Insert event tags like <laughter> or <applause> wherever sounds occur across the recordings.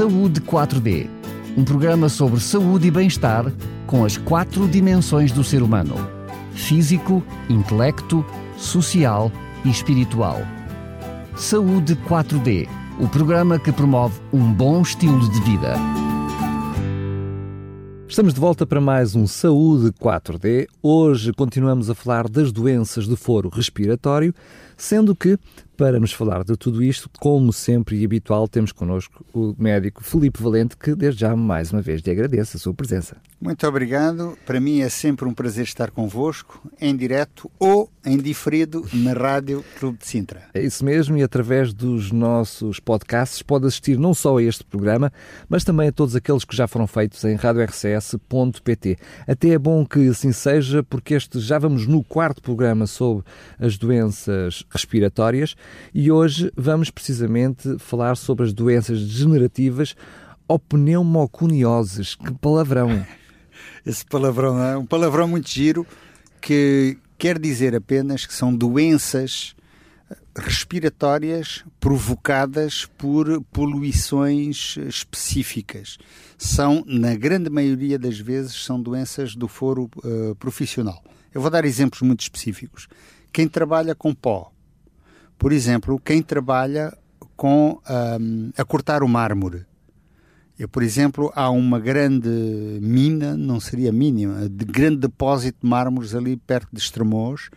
Saúde 4D, um programa sobre saúde e bem-estar com as quatro dimensões do ser humano: físico, intelecto, social e espiritual. Saúde 4D, o programa que promove um bom estilo de vida. Estamos de volta para mais um Saúde 4D. Hoje continuamos a falar das doenças do foro respiratório, sendo que para nos falar de tudo isto, como sempre e habitual, temos connosco o médico Felipe Valente, que desde já mais uma vez lhe agradeço a sua presença. Muito obrigado. Para mim é sempre um prazer estar convosco, em direto ou em diferido, na Rádio Clube de Sintra. É isso mesmo, e através dos nossos podcasts pode assistir não só a este programa, mas também a todos aqueles que já foram feitos em radiorcs.pt. Até é bom que assim seja, porque este já vamos no quarto programa sobre as doenças respiratórias e hoje vamos precisamente falar sobre as doenças degenerativas ou pneumoconioses. Que palavrão! <laughs> Esse palavrão é um palavrão muito giro que quer dizer apenas que são doenças respiratórias provocadas por poluições específicas. São, na grande maioria das vezes, são doenças do foro uh, profissional. Eu vou dar exemplos muito específicos. Quem trabalha com pó, por exemplo, quem trabalha com um, a cortar o mármore. Eu, por exemplo, há uma grande mina, não seria mínima, de grande depósito de mármores ali perto de Estremoz,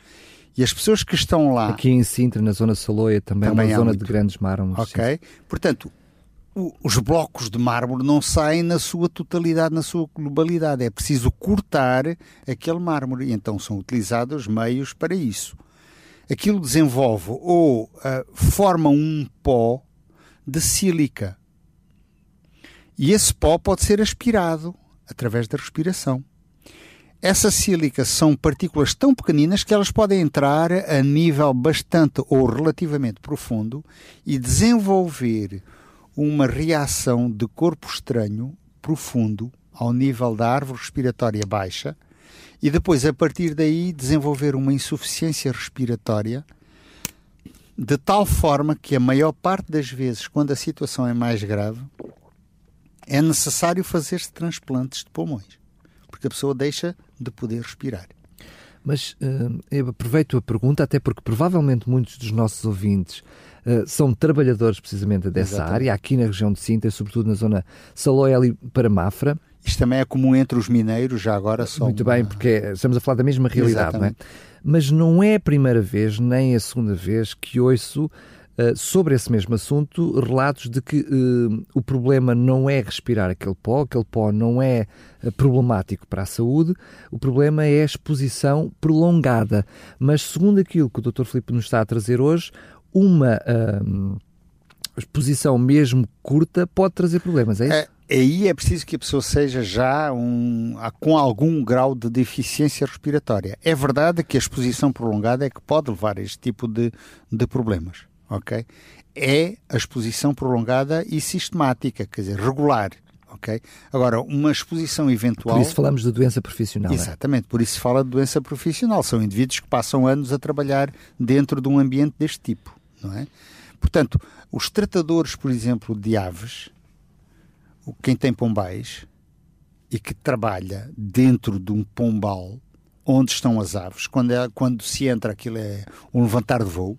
e as pessoas que estão lá... Aqui em Sintra, na zona Saloia, também, também é uma zona muito... de grandes mármores. Ok, sim. portanto, o, os blocos de mármore não saem na sua totalidade, na sua globalidade. É preciso cortar aquele mármore, e então são utilizados meios para isso aquilo desenvolve ou uh, forma um pó de sílica. E esse pó pode ser aspirado através da respiração. Essas sílicas são partículas tão pequeninas que elas podem entrar a nível bastante ou relativamente profundo e desenvolver uma reação de corpo estranho profundo ao nível da árvore respiratória baixa e depois, a partir daí, desenvolver uma insuficiência respiratória de tal forma que a maior parte das vezes, quando a situação é mais grave, é necessário fazer-se transplantes de pulmões, porque a pessoa deixa de poder respirar. Mas eu aproveito a pergunta, até porque provavelmente muitos dos nossos ouvintes uh, são trabalhadores precisamente dessa Exatamente. área, aqui na região de Sintra, sobretudo na zona Salóia ali para Mafra. Isto também é comum entre os mineiros, já agora só. Muito bem, porque estamos a falar da mesma realidade, Exatamente. não é? Mas não é a primeira vez, nem a segunda vez, que ouço Uh, sobre esse mesmo assunto, relatos de que uh, o problema não é respirar aquele pó, aquele pó não é uh, problemático para a saúde, o problema é a exposição prolongada. Mas, segundo aquilo que o Dr. Filipe nos está a trazer hoje, uma exposição mesmo curta pode trazer problemas, é isso? É, aí é preciso que a pessoa seja já um, com algum grau de deficiência respiratória. É verdade que a exposição prolongada é que pode levar a este tipo de, de problemas, ok? É a exposição prolongada e sistemática, quer dizer, regular. Okay? Agora, uma exposição eventual. Por isso falamos de doença profissional. É? Exatamente, é? por isso se fala de doença profissional. São indivíduos que passam anos a trabalhar dentro de um ambiente deste tipo, não é? Portanto, os tratadores, por exemplo, de aves, quem tem pombais e que trabalha dentro de um pombal onde estão as aves, quando, é, quando se entra aquilo é um levantar de voo,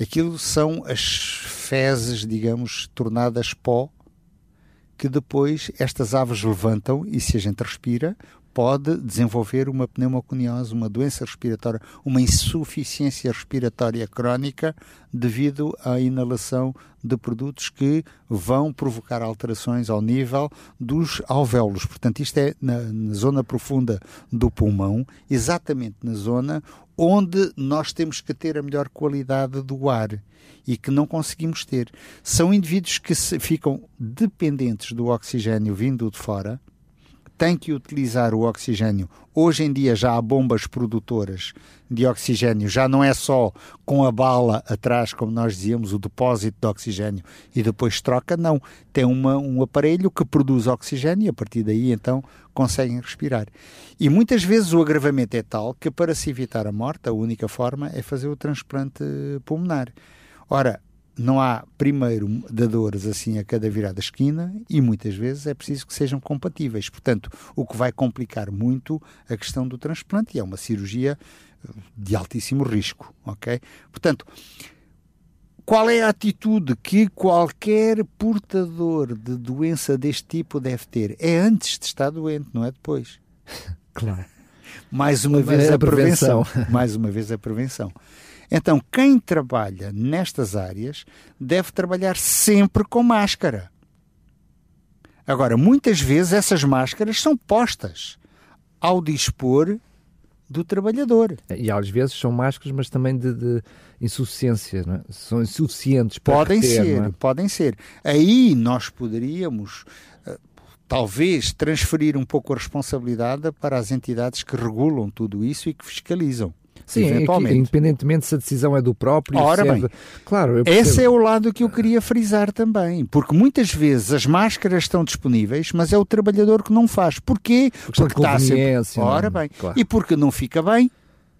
aquilo são as fezes, digamos, tornadas pó, que depois estas aves levantam e se a gente respira, pode desenvolver uma pneumoconiose, uma doença respiratória, uma insuficiência respiratória crónica devido à inalação de produtos que vão provocar alterações ao nível dos alvéolos. Portanto, isto é na, na zona profunda do pulmão, exatamente na zona onde nós temos que ter a melhor qualidade do ar e que não conseguimos ter. São indivíduos que ficam dependentes do oxigênio vindo de fora tem que utilizar o oxigênio. Hoje em dia já há bombas produtoras de oxigênio, já não é só com a bala atrás, como nós dizíamos, o depósito de oxigênio e depois troca, não. Tem uma, um aparelho que produz oxigênio e a partir daí então conseguem respirar. E muitas vezes o agravamento é tal que para se evitar a morte, a única forma é fazer o transplante pulmonar. Ora, não há primeiro dadores assim a cada virada esquina e muitas vezes é preciso que sejam compatíveis. Portanto, o que vai complicar muito a questão do transplante e é uma cirurgia eh, de altíssimo risco, ok? Portanto, qual é a atitude que qualquer portador de doença deste tipo deve ter? É antes de estar doente, não é depois. <laughs> Claro. <laughs> Mais uma vez a prevenção. prevenção. Mais uma vez a prevenção. Então, quem trabalha nestas áreas deve trabalhar sempre com máscara. Agora, muitas vezes essas máscaras são postas ao dispor do trabalhador. E às vezes são máscaras, mas também de, de insuficiência, é? são insuficientes para Podem reter, ser, é? podem ser. Aí nós poderíamos uh, talvez transferir um pouco a responsabilidade para as entidades que regulam tudo isso e que fiscalizam. Sim, eventualmente. independentemente se a decisão é do próprio. Ora bem, é... claro, esse é o lado que eu queria frisar também, porque muitas vezes as máscaras estão disponíveis, mas é o trabalhador que não faz. Porquê? Porque, porque está sempre. Ora bem, claro. e porque não fica bem,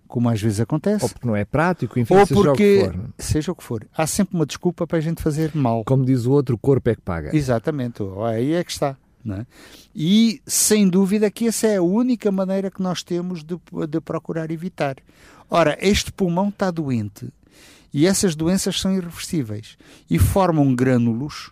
como às vezes acontece. Ou porque não é prático, enfim, Ou seja porque, o que for. Seja o que for. Há sempre uma desculpa para a gente fazer mal. Como diz o outro, o corpo é que paga. Exatamente, aí é que está. É? E sem dúvida que essa é a única maneira que nós temos de, de procurar evitar. Ora, este pulmão está doente e essas doenças são irreversíveis e formam grânulos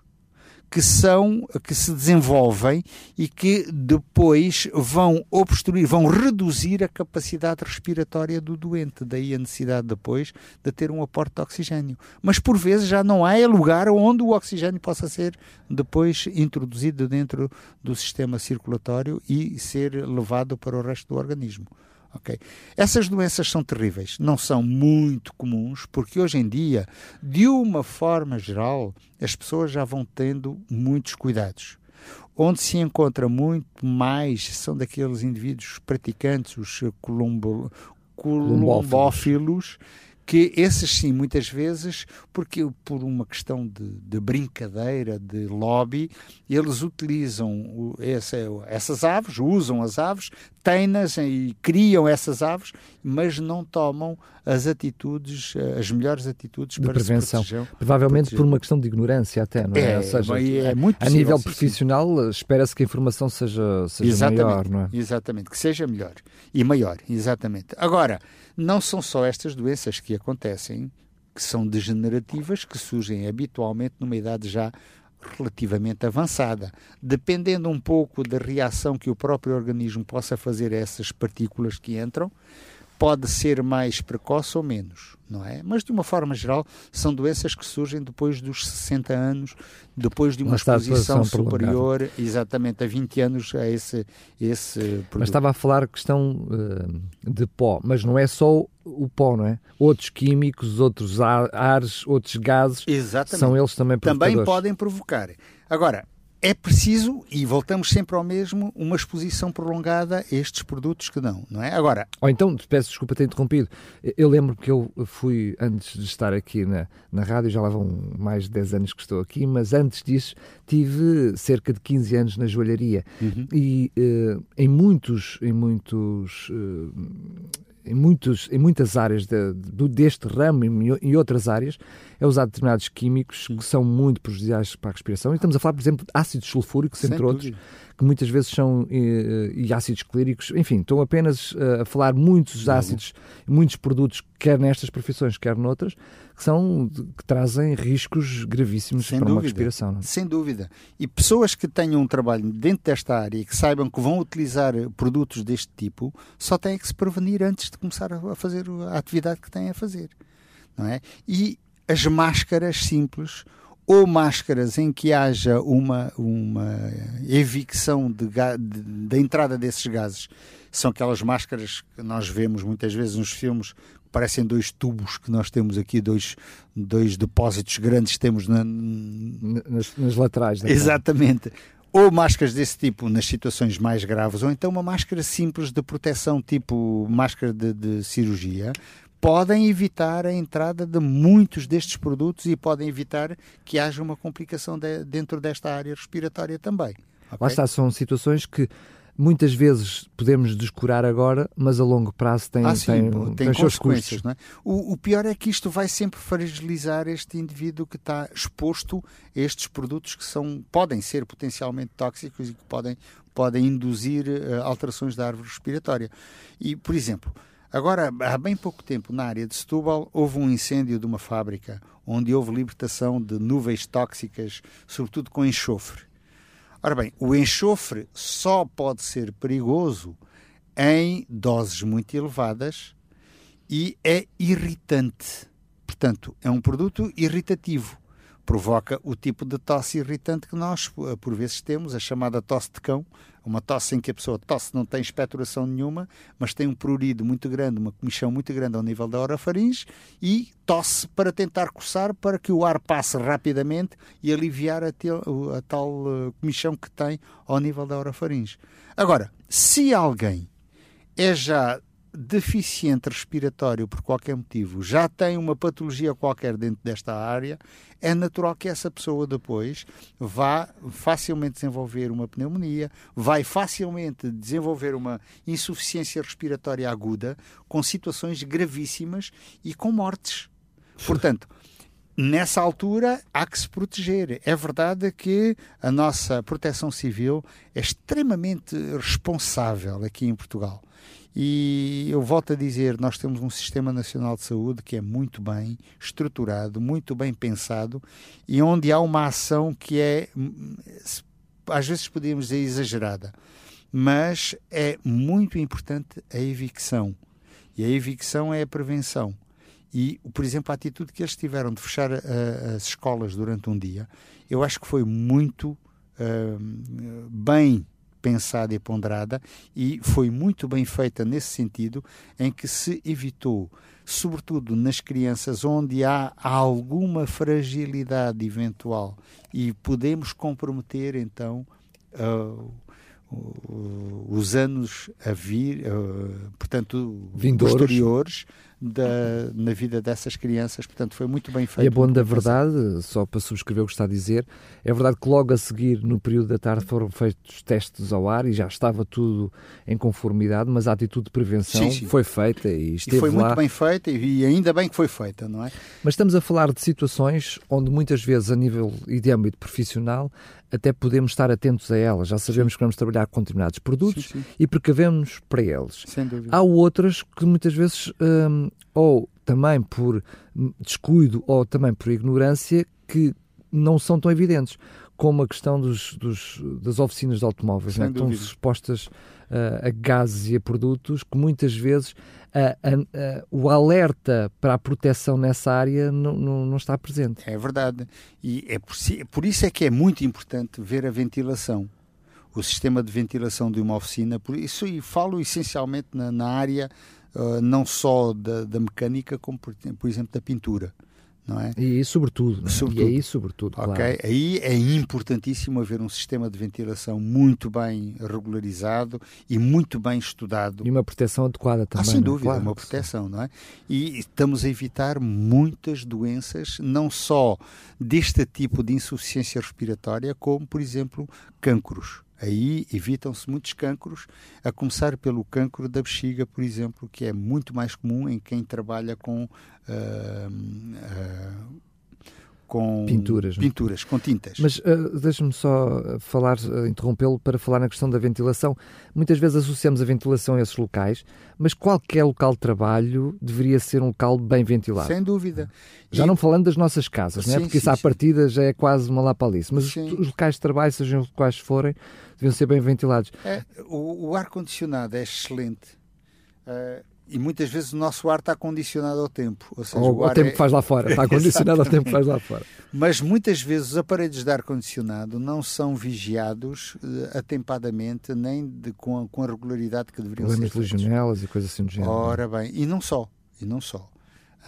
que são que se desenvolvem e que depois vão obstruir, vão reduzir a capacidade respiratória do doente, daí a necessidade depois de ter um aporte de oxigênio. Mas por vezes já não há lugar onde o oxigênio possa ser depois introduzido dentro do sistema circulatório e ser levado para o resto do organismo. Okay? Essas doenças são terríveis, não são muito comuns, porque hoje em dia, de uma forma geral, as pessoas já vão tendo muitos cuidados. Onde se encontra muito mais são daqueles indivíduos praticantes, os columbo, columbófilos, que esses sim, muitas vezes, porque por uma questão de, de brincadeira, de lobby, eles utilizam essa, essas aves, usam as aves, têm-nas e criam essas aves, mas não tomam as atitudes, as melhores atitudes de para prevenção. se proteger. Provavelmente proteger. por uma questão de ignorância até, não é? é Ou seja, é muito a nível profissional espera-se que a informação seja, seja maior, não é? Exatamente, que seja melhor e maior, exatamente. Agora, não são só estas doenças que acontecem, que são degenerativas, que surgem habitualmente numa idade já relativamente avançada. Dependendo um pouco da reação que o próprio organismo possa fazer a essas partículas que entram, pode ser mais precoce ou menos, não é? Mas de uma forma geral, são doenças que surgem depois dos 60 anos, depois de uma, uma exposição superior, prolongada. exatamente a 20 anos a esse, esse produto. Mas estava a falar questão uh, de pó, mas não é só o pó, não é? Outros químicos, outros ares, outros gases, exatamente. são eles também provocadores. Também podem provocar. Agora, é preciso, e voltamos sempre ao mesmo, uma exposição prolongada a estes produtos que dão, não é? Agora... Ou então, peço desculpa ter interrompido, eu lembro que eu fui, antes de estar aqui na, na rádio, já lá vão mais de 10 anos que estou aqui, mas antes disso tive cerca de 15 anos na joalharia uhum. e uh, em muitos, em muitos uh, em, muitos, em muitas áreas de, de, deste ramo e em outras áreas, é usado determinados químicos que são muito prejudiciais para a respiração. E estamos a falar, por exemplo, de ácidos sulfúricos, Sem entre outros, que muitas vezes são e, e ácidos clíricos. Enfim, estou apenas eh, a falar muitos ácidos, muitos produtos, quer nestas profissões, quer noutras, que, são, que trazem riscos gravíssimos Sem para dúvida. uma respiração. Não? É? Sem dúvida. E pessoas que tenham um trabalho dentro desta área e que saibam que vão utilizar produtos deste tipo, só têm que se prevenir antes de começar a fazer a atividade que têm a fazer. Não é? E as máscaras simples ou máscaras em que haja uma, uma evicção de, de, da entrada desses gases. São aquelas máscaras que nós vemos muitas vezes nos filmes, parecem dois tubos que nós temos aqui, dois, dois depósitos grandes que temos na, nas, nas laterais. Exatamente. Ou máscaras desse tipo nas situações mais graves, ou então uma máscara simples de proteção, tipo máscara de, de cirurgia, podem evitar a entrada de muitos destes produtos e podem evitar que haja uma complicação de, dentro desta área respiratória também. Okay? Lá está, são situações que muitas vezes podemos descurar agora, mas a longo prazo tem, ah, sim, tem, tem, tem consequências. É? o, o, pior é que isto vai sempre fragilizar este indivíduo que está exposto a estes produtos que são, podem ser potencialmente tóxicos e que podem, podem induzir uh, alterações da árvore respiratória. E, por exemplo, agora, há bem pouco tempo, na área de Setúbal, houve um incêndio de uma fábrica onde houve libertação de nuvens tóxicas, sobretudo com enxofre. Ora bem, o enxofre só pode ser perigoso em doses muito elevadas e é irritante. Portanto, é um produto irritativo. Provoca o tipo de tosse irritante que nós, por vezes, temos, a chamada tosse de cão, uma tosse em que a pessoa tosse não tem expectoração nenhuma, mas tem um prurido muito grande, uma comichão muito grande ao nível da orofaringe e tosse para tentar coçar para que o ar passe rapidamente e aliviar a, te, a tal eh, comichão que tem ao nível da orofaringe. Agora, se alguém é já deficiente respiratório por qualquer motivo, já tem uma patologia qualquer dentro desta área, é natural que essa pessoa depois vá facilmente desenvolver uma pneumonia, vai facilmente desenvolver uma insuficiência respiratória aguda, com situações gravíssimas e com mortes. Portanto, nessa altura há que se proteger. É verdade que a nossa proteção civil é extremamente responsável aqui em Portugal. E eu volto a dizer, nós temos um sistema nacional de saúde que é muito bem estruturado, muito bem pensado e onde há uma ação que é, às vezes podíamos dizer exagerada, mas é muito importante a evicção. E a evicção é a prevenção. E, por exemplo, a atitude que eles tiveram de fechar uh, as escolas durante um dia, eu acho que foi muito uh, bem pensada e ponderada e foi muito bem feita nesse sentido, em que se evitou, sobretudo nas crianças onde há alguma fragilidade eventual e podemos comprometer então uh, os anos a vir, uh, portanto, Vindouros. posteriores da, na vida dessas crianças, portanto foi muito bem feito. E é bom da verdade, só para subscrever o que está a dizer, é verdade que logo a seguir, no período da tarde, foram feitos testes ao ar e já estava tudo em conformidade, mas a atitude de prevenção sim, sim. foi feita e esteve e foi lá. muito bem feita e ainda bem que foi feita, não é? Mas estamos a falar de situações onde muitas vezes a nível e de âmbito profissional até podemos estar atentos a elas. Já sabemos sim. que vamos trabalhar com determinados produtos sim, sim. e precavemos para eles. Há outras que muitas vezes, hum, ou também por descuido ou também por ignorância, que não são tão evidentes como a questão dos, dos das oficinas de automóveis, né? estão expostas uh, a gases e a produtos que muitas vezes uh, uh, o alerta para a proteção nessa área não, não, não está presente. É verdade. E é por, por isso é que é muito importante ver a ventilação o sistema de ventilação de uma oficina, por isso e falo essencialmente na, na área uh, não só da, da, mecânica, como por, por exemplo da pintura não é? E aí, sobretudo, é? sobretudo. E aí, sobretudo, claro. Ok, aí é importantíssimo haver um sistema de ventilação muito bem regularizado e muito bem estudado. E uma proteção adequada também. Ah, sem é? dúvida, claro, uma proteção, sim. não é? E estamos a evitar muitas doenças, não só deste tipo de insuficiência respiratória, como, por exemplo, cancros. Aí evitam-se muitos cancros, a começar pelo cancro da bexiga, por exemplo, que é muito mais comum em quem trabalha com. Uh, uh, com pinturas, é? pinturas com tintas. Mas uh, deixa-me só falar, uh, interrompê-lo para falar na questão da ventilação. Muitas vezes associamos a ventilação a esses locais, mas qualquer local de trabalho deveria ser um local bem ventilado. Sem dúvida. Já e... não falando das nossas casas, sim, não é? porque sim, isso à sim. partida já é quase uma lapalice, mas os, os, locais de trabalho, sejam os quais forem, deviam ser bem ventilados. É, o, o ar-condicionado é excelente. Uh, e muitas vezes o nosso ar está condicionado ao tempo. Ou seja, ao, ao tempo é... que faz lá fora. Está <laughs> condicionado ao tempo que faz lá fora. <laughs> Mas muitas vezes os aparelhos de ar-condicionado não são vigiados uh, atempadamente, nem de, com, a, com a regularidade que deveriam Problemas ser. Problemas de legionelas e coisas assim do género. Ora bem, e não só. E não só.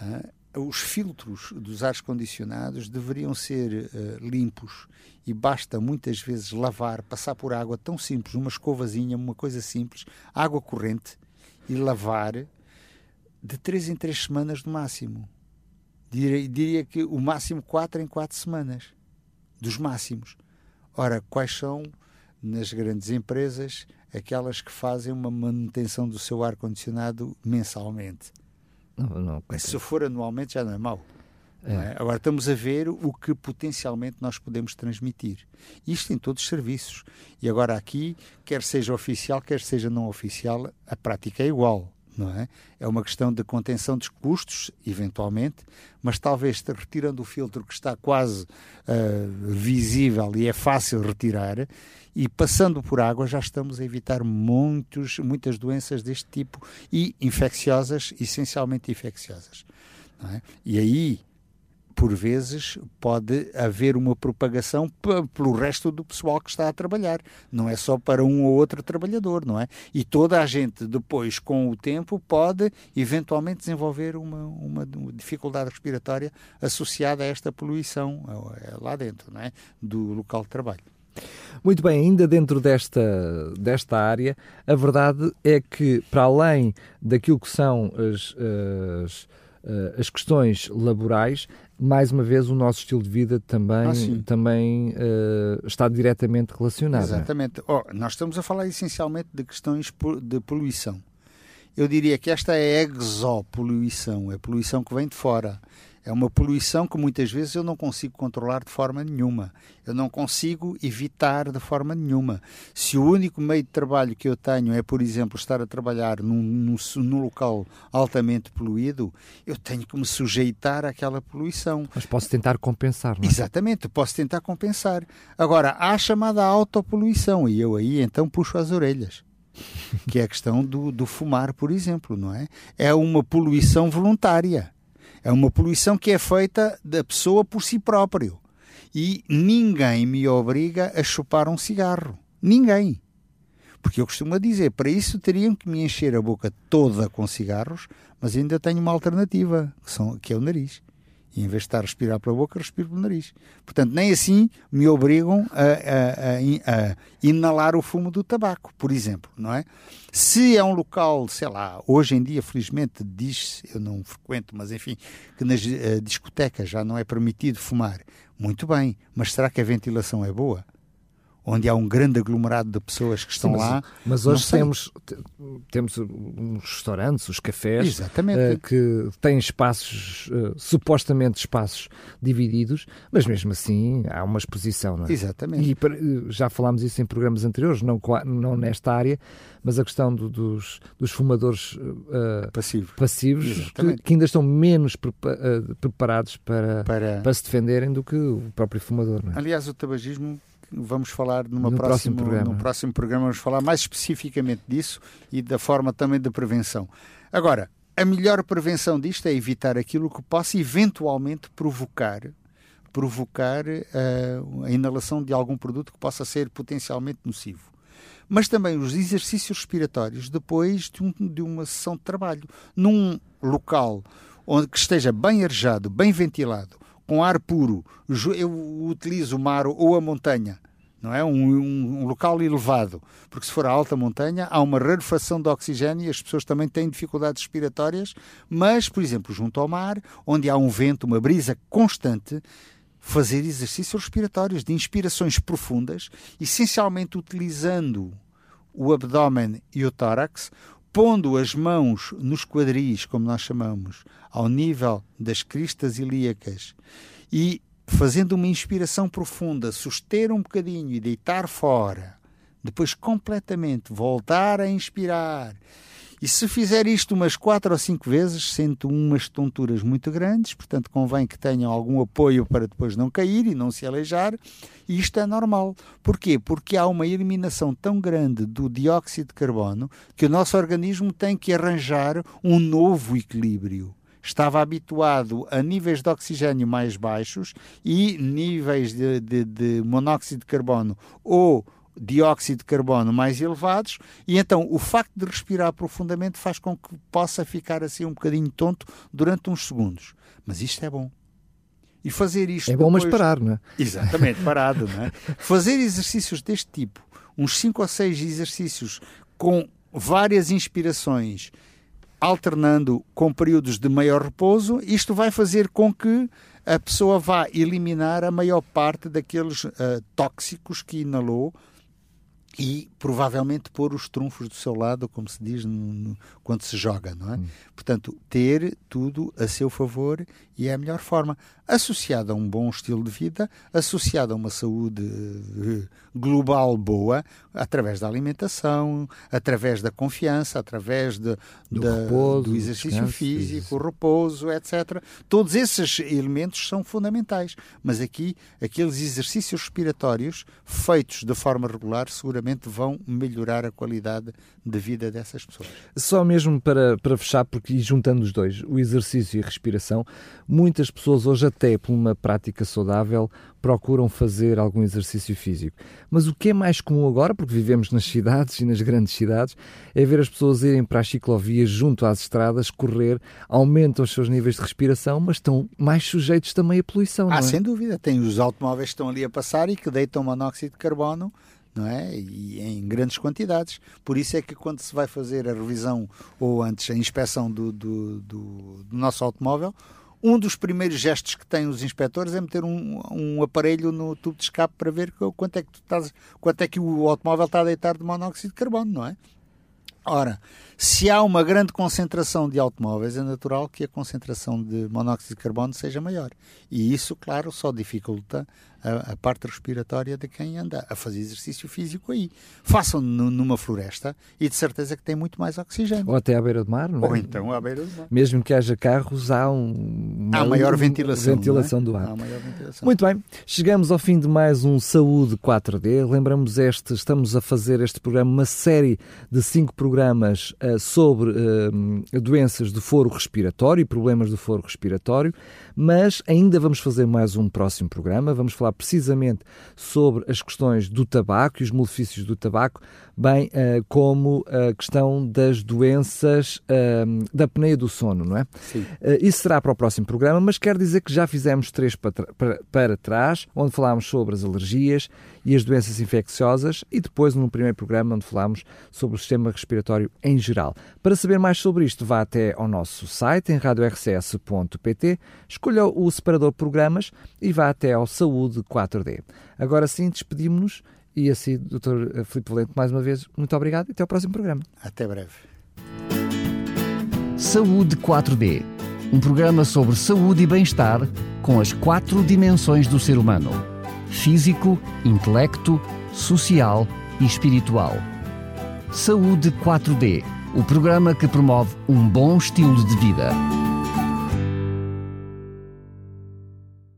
Uh, os filtros dos ares condicionados deveriam ser uh, limpos e basta muitas vezes lavar, passar por água tão simples, uma escovazinha, uma coisa simples, água corrente e lavar de 3 em 3 semanas no máximo. Diria, diria que o máximo 4 em 4 semanas. Dos máximos. Ora, quais são, nas grandes empresas, aquelas que fazem uma manutenção do seu ar-condicionado mensalmente. Não, não, Se for anualmente já não é mau. É. É? Agora estamos a ver o que potencialmente nós podemos transmitir. Isto em todos os serviços. E agora aqui, quer seja oficial, quer seja não oficial, a prática é igual. Não é? é uma questão de contenção dos custos, eventualmente, mas talvez retirando o filtro que está quase uh, visível e é fácil retirar, e passando por água já estamos a evitar muitos, muitas doenças deste tipo e infecciosas, essencialmente infecciosas. É? E aí por vezes pode haver uma propagação pelo resto do pessoal que está a trabalhar. Não é só para um ou outro trabalhador, não é? E toda a gente depois, com o tempo, pode eventualmente desenvolver uma, uma dificuldade respiratória associada a esta poluição lá dentro, não é? Do local de trabalho. Muito bem, ainda dentro desta, desta área, a verdade é que, para além daquilo que são as, as uh, as questões laborais, mais uma vez o nosso estilo de vida também, ah, também uh, está diretamente relacionado. É? Exatamente. Oh, nós estamos a falar essencialmente de questões de poluição. Eu diria que esta é exopoluição, é poluição que vem de fora. É uma poluição que muitas vezes eu não consigo controlar de forma nenhuma. Eu não consigo evitar de forma nenhuma. Se o único meio de trabalho que eu tenho é, por exemplo, estar a trabalhar num, num, num local altamente poluído, eu tenho que me sujeitar àquela poluição. Mas posso tentar compensar, não é? Exatamente, posso tentar compensar. Agora, há a chamada autopoluição e eu aí então puxo as orelhas que é a questão do, do fumar, por exemplo, não é? É uma poluição voluntária. É uma poluição que é feita da pessoa por si próprio. E ninguém me obriga a chupar um cigarro. Ninguém. Porque eu costumo dizer, para isso teriam que me encher a boca toda com cigarros, mas ainda tenho uma alternativa, que, são, que é o nariz. E em vez de estar a respirar pela boca, respiro pelo nariz. Portanto, nem assim me obrigam a, a, a, a, inalar o fumo do tabaco, por exemplo, não é? Se é um local, sei lá, hoje em dia, felizmente, diz eu não frequento, mas enfim, que nas uh, discotecas já não é permitido fumar. Muito bem, mas será que a ventilação é boa? Onde há um grande aglomerado de pessoas que estão Sim, mas, lá. Mas hoje temos, temos uns restaurantes, os cafés, uh, que têm espaços, uh, supostamente espaços divididos, mas mesmo assim há uma exposição, não é? Exatamente. E já falámos isso em programas anteriores, não, não nesta área, mas a questão do, dos, dos fumadores uh, Passivo. passivos, que, que, ainda estão menos preparados para, para... para se defenderem do que o próprio fumador. É? Aliás, o tabagismo vamos falar numa no próximo, próximo programa. no próximo programa vamos falar mais especificamente disso e da forma também de prevenção. Agora, a melhor prevenção disto é evitar aquilo que possa eventualmente provocar provocar uh, a inalação de algum produto que possa ser potencialmente nocivo. Mas também os exercícios respiratórios depois de, um, de uma sessão de trabalho, num local onde que esteja bem arejado, bem ventilado, com ar puro, eu utilizo o mar ou a montanha, não é? Um, um, um, local elevado, porque se for a alta montanha há uma rarefação de oxigênio e as pessoas também têm dificuldades respiratórias, mas, por exemplo, junto ao mar, onde há um vento, uma brisa constante, fazer exercícios respiratórios de inspirações profundas, essencialmente utilizando o abdômen e o tórax, pondo as mãos nos quadris, como nós chamamos, ao nível das cristas ilíacas e fazendo uma inspiração profunda, suster um bocadinho e deitar fora, depois completamente voltar a inspirar e se fizer isto umas quatro ou cinco vezes, sente umas tonturas muito grandes, portanto convém que tenham algum apoio para depois não cair e não se aleijar, e isto é normal. Porquê? Porque há uma eliminação tão grande do dióxido de carbono que o nosso organismo tem que arranjar um novo equilíbrio estava habituado a níveis de oxigênio mais baixos e níveis de, de, de monóxido de carbono ou dióxido de carbono mais elevados, e então o facto de respirar profundamente faz com que possa ficar assim um bocadinho tonto durante uns segundos. Mas isto é bom. E fazer isto. É bom, depois... mas parar, não é? Exatamente, parado, não é? <laughs> Fazer exercícios deste tipo, uns 5 ou 6 exercícios com várias inspirações, alternando com períodos de maior repouso, isto vai fazer com que a pessoa vá eliminar a maior parte daqueles uh, tóxicos que inalou e provavelmente pôr os trunfos do seu lado, como se diz no, no, quando se joga, não é? Hum. Portanto, ter tudo a seu favor e é a melhor forma. Associado a um bom estilo de vida, associado a uma saúde eh, global boa, através da alimentação, através da confiança, através de, do, da, repouso, do exercício descanso, físico, o repouso, etc. Todos esses elementos são fundamentais. Mas aqui, aqueles exercícios respiratórios feitos de forma regular, seguramente vão melhorar a qualidade de vida dessas pessoas. Só mesmo para, para fechar, porque juntando os dois, o exercício e a respiração, muitas pessoas hoje, até por uma prática saudável, procuram fazer algum exercício físico. Mas o que é mais comum agora, porque vivemos nas cidades e nas grandes cidades, é ver as pessoas irem para as ciclovias junto às estradas, correr, aumentam os seus níveis de respiração, mas estão mais sujeitos também à poluição. Ah, é? sem dúvida. Tem os automóveis que estão ali a passar e que deitam monóxido de carbono não é? E em grandes quantidades. Por isso é que quando se vai fazer a revisão ou antes a inspeção do, do, do, do nosso automóvel, um dos primeiros gestos que têm os inspectores é meter um, um aparelho no tubo de escape para ver quanto é que estás, quanto é que o automóvel está a deitar de monóxido de carbono, não é? Ora, se há uma grande concentração de automóveis, é natural que a concentração de monóxido de carbono seja maior. E isso, claro, só dificulta a, a, parte respiratória de quem anda a fazer exercício físico aí. Façam numa floresta e de certeza que tem muito mais oxigênio. Ou até à beira do mar, não é? Ou então à beira do mar. Mesmo que haja carros, há um, uma, há maior ventilação, ventilação é? do ar. Maior ventilação. Muito bem, chegamos ao fim de mais um Saúde 4D. Lembramos este, estamos a fazer este programa, uma série de cinco programas sobre uh, doenças do foro respiratório e problemas do foro respiratório, mas ainda vamos fazer mais um próximo programa. Vamos falar precisamente sobre as questões do tabaco e os malefícios do tabaco, bem uh, como a questão das doenças da apneia do sono, não é? Sim. Isso será para o próximo programa, mas quero dizer que já fizemos três para, para, para trás, onde falámos sobre as alergias e as doenças infecciosas, e depois no primeiro programa onde falámos sobre o sistema respiratório em geral. Para saber mais sobre isto, vá até ao nosso site em radiorcs.pt, escolha o separador programas e vá até ao Saúde 4D. Agora sim, despedimos-nos e assim, Dr. Filipe Valente, mais uma vez, muito obrigado e até ao próximo programa. Até breve. Saúde 4D um programa sobre saúde e bem-estar com as quatro dimensões do ser humano: físico, intelecto, social e espiritual. Saúde 4D o programa que promove um bom estilo de vida.